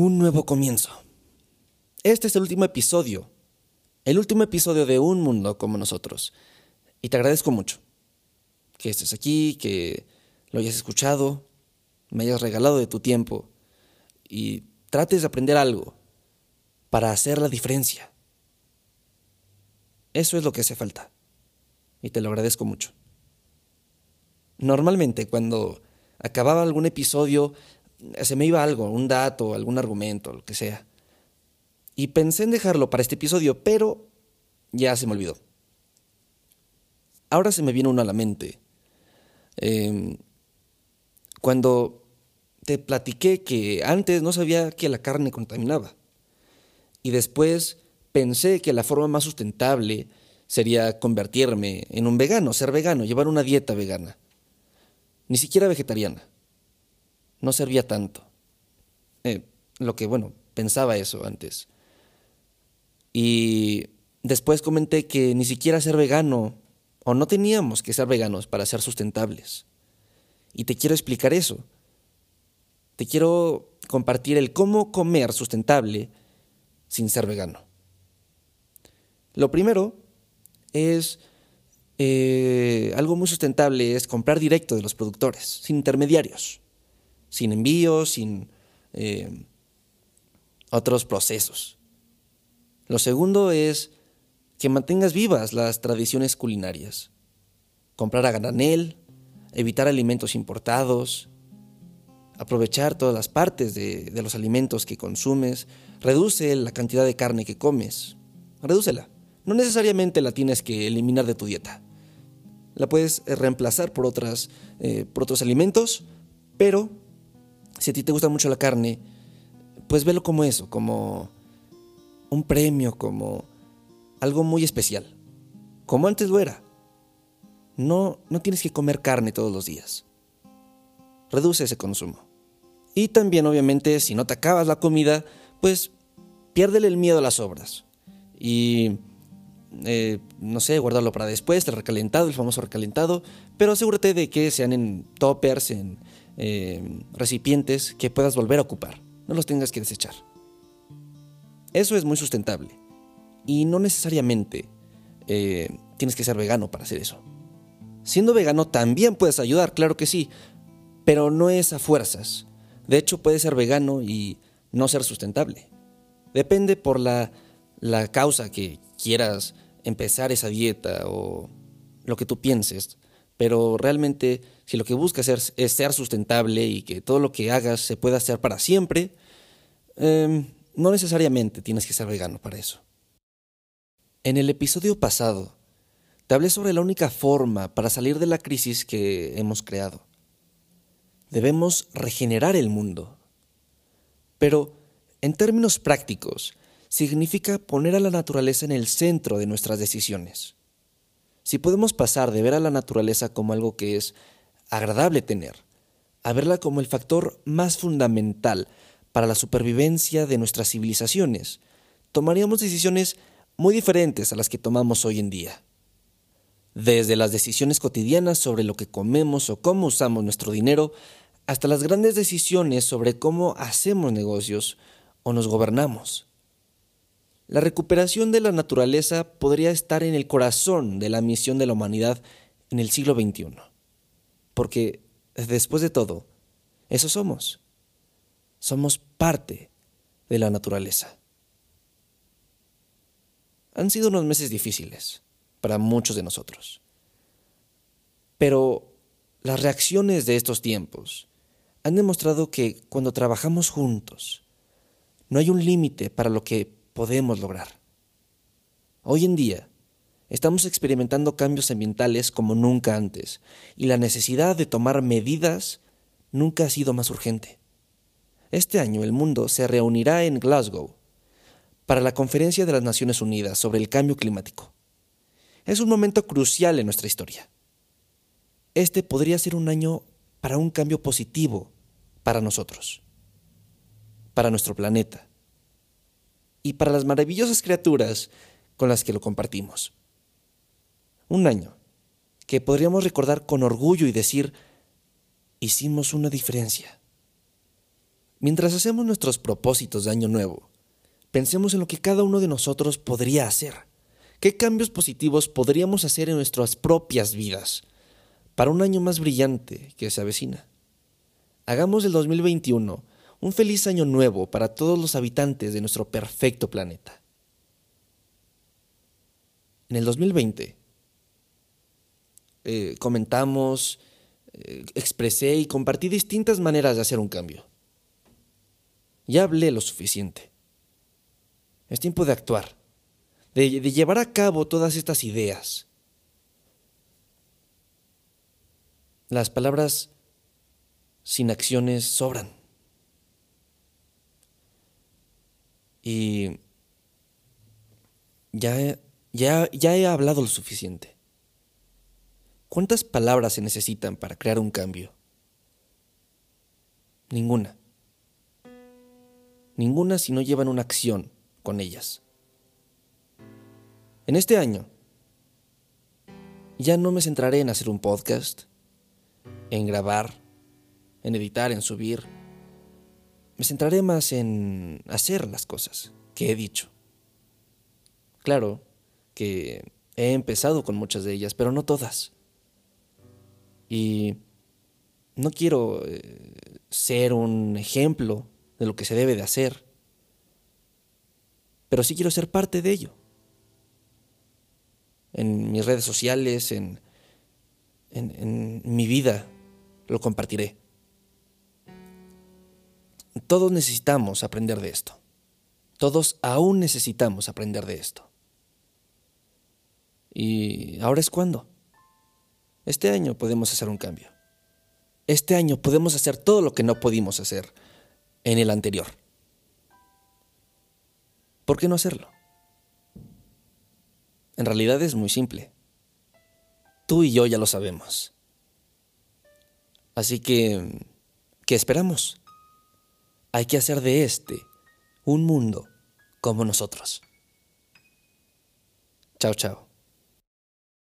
Un nuevo comienzo. Este es el último episodio. El último episodio de Un Mundo como nosotros. Y te agradezco mucho que estés aquí, que lo hayas escuchado, me hayas regalado de tu tiempo y trates de aprender algo para hacer la diferencia. Eso es lo que hace falta. Y te lo agradezco mucho. Normalmente cuando acababa algún episodio se me iba algo, un dato, algún argumento, lo que sea. Y pensé en dejarlo para este episodio, pero ya se me olvidó. Ahora se me viene uno a la mente. Em, cuando te platiqué que antes no sabía que la carne contaminaba. Y después pensé que la forma más sustentable sería convertirme en un vegano, ser vegano, llevar una dieta vegana. Ni siquiera vegetariana no servía tanto. Eh, lo que, bueno, pensaba eso antes. Y después comenté que ni siquiera ser vegano, o no teníamos que ser veganos para ser sustentables. Y te quiero explicar eso. Te quiero compartir el cómo comer sustentable sin ser vegano. Lo primero es eh, algo muy sustentable, es comprar directo de los productores, sin intermediarios sin envíos, sin eh, otros procesos. Lo segundo es que mantengas vivas las tradiciones culinarias. Comprar a granel, evitar alimentos importados, aprovechar todas las partes de, los alimentos que consumes, reduce la cantidad de carne que comes, redúcela. No necesariamente la tienes que eliminar de tu dieta. La puedes reemplazar por, otras, eh, por otros alimentos, pero si a ti te gusta mucho la carne, pues velo como eso, como un premio, como algo muy especial, como antes lo era. No, no tienes que comer carne todos los días. Reduce ese consumo. Y también, obviamente, si no te acabas la comida, pues piérdele el miedo a las obras. Y, eh, no sé, guardarlo para después, el recalentado, el famoso recalentado, pero asegúrate de que sean en toppers, en, eh, recipientes que puedas volver a ocupar, no los tengas que desechar. Eso es muy sustentable y no necesariamente eh, tienes que ser vegano para hacer eso. Siendo vegano también puedes ayudar, claro que sí, pero no es a fuerzas. De hecho, puedes ser vegano y no ser sustentable. Depende por la, la causa que quieras empezar esa dieta o lo que tú pienses pero realmente si lo que buscas es, ser sustentable y que todo lo que hagas se pueda hacer para siempre, em, no necesariamente tienes que ser vegano para eso. En el episodio pasado, te hablé sobre la única forma para salir de la crisis que hemos creado. Debemos regenerar el mundo. Pero, en términos prácticos, significa poner a la naturaleza en el centro de nuestras decisiones. Si podemos pasar de ver a la naturaleza como algo que es agradable tener, a verla como el factor más fundamental para la supervivencia de nuestras civilizaciones, tomaríamos decisiones muy diferentes a las que tomamos hoy en día. Desde las decisiones cotidianas sobre lo que comemos o cómo usamos nuestro dinero, hasta las grandes decisiones sobre cómo hacemos negocios o nos gobernamos. La recuperación de la naturaleza podría estar en el corazón de la misión de la humanidad en el siglo XXI. Porque, después de todo, eso somos. Somos parte de la naturaleza. Han sido unos meses difíciles para muchos de nosotros. Pero las reacciones de estos tiempos han demostrado que cuando trabajamos juntos, no hay un límite para lo que podemos lograr. Hoy en día, estamos experimentando cambios ambientales como nunca antes, y la necesidad de tomar medidas nunca ha sido más urgente. Este año el mundo se reunirá en Glasgow para la Conferencia de las Naciones Unidas sobre el Cambio Climático. Es un momento crucial en nuestra historia. Este podría ser un año para un cambio positivo para nosotros, para nuestro planeta, y para las maravillosas criaturas con las que lo compartimos. Un año que podríamos recordar con orgullo y decir, hicimos una diferencia. Mientras hacemos nuestros propósitos de año nuevo, pensemos en lo que cada uno de nosotros podría hacer. ¿Qué cambios positivos podríamos hacer en nuestras propias vidas para un año más brillante que se avecina? Hagamos del 2021 un feliz año nuevo para todos los habitantes de nuestro perfecto planeta. En el 2020 eh, comentamos, eh, expresé y compartí distintas maneras de hacer un cambio. Ya hablé lo suficiente. Es tiempo de actuar, de llevar a cabo todas estas ideas. Las palabras sin acciones sobran. Y ya, ya, ya he hablado lo suficiente. ¿Cuántas palabras se necesitan para crear un cambio? Ninguna. Ninguna si no llevan una acción con ellas. En este año, ya no me centraré en hacer un podcast, en grabar, en editar, en subir. Me centraré más en hacer las cosas que he dicho. Claro que he empezado con muchas de ellas, pero no todas. Y no quiero eh, ser un ejemplo de lo que se debe de hacer, pero sí quiero ser parte de ello. En mis redes sociales, en, en, en mi vida, lo compartiré. Todos necesitamos aprender de esto. Todos aún necesitamos aprender de esto. ¿Y ahora es cuando? Este año podemos hacer un cambio. Este año podemos hacer todo lo que no pudimos hacer en el anterior. ¿Por qué no hacerlo? En realidad es muy simple. Tú y yo ya lo sabemos. Así que, ¿qué esperamos? Hay que hacer de este un mundo como nosotros. Chao, chao.